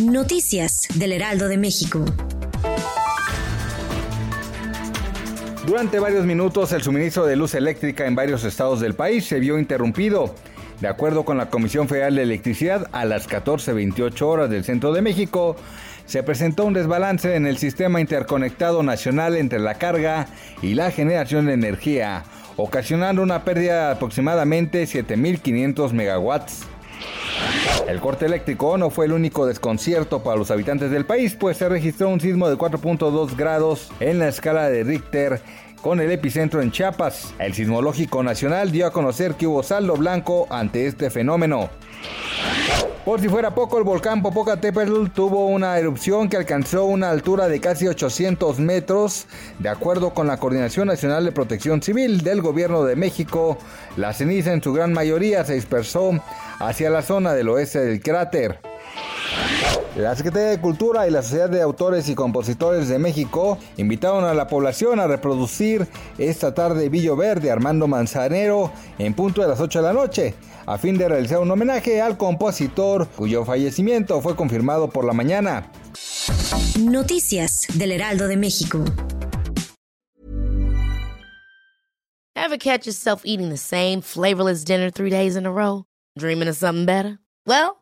Noticias del Heraldo de México. Durante varios minutos el suministro de luz eléctrica en varios estados del país se vio interrumpido. De acuerdo con la Comisión Federal de Electricidad, a las 14.28 horas del centro de México, se presentó un desbalance en el sistema interconectado nacional entre la carga y la generación de energía, ocasionando una pérdida de aproximadamente 7.500 megawatts. El corte eléctrico no fue el único desconcierto para los habitantes del país, pues se registró un sismo de 4.2 grados en la escala de Richter con el epicentro en Chiapas. El Sismológico Nacional dio a conocer que hubo saldo blanco ante este fenómeno. Por si fuera poco, el volcán Popocatépetl tuvo una erupción que alcanzó una altura de casi 800 metros. De acuerdo con la Coordinación Nacional de Protección Civil del Gobierno de México, la ceniza en su gran mayoría se dispersó hacia la zona del oeste del cráter. La Secretaría de Cultura y la Sociedad de Autores y Compositores de México invitaron a la población a reproducir esta tarde Villo Verde Armando Manzanero en punto de las 8 de la noche, a fin de realizar un homenaje al compositor cuyo fallecimiento fue confirmado por la mañana. Noticias del Heraldo de México. Ever catch yourself eating the same flavorless dinner three days in a row? Dreaming of something better? Well,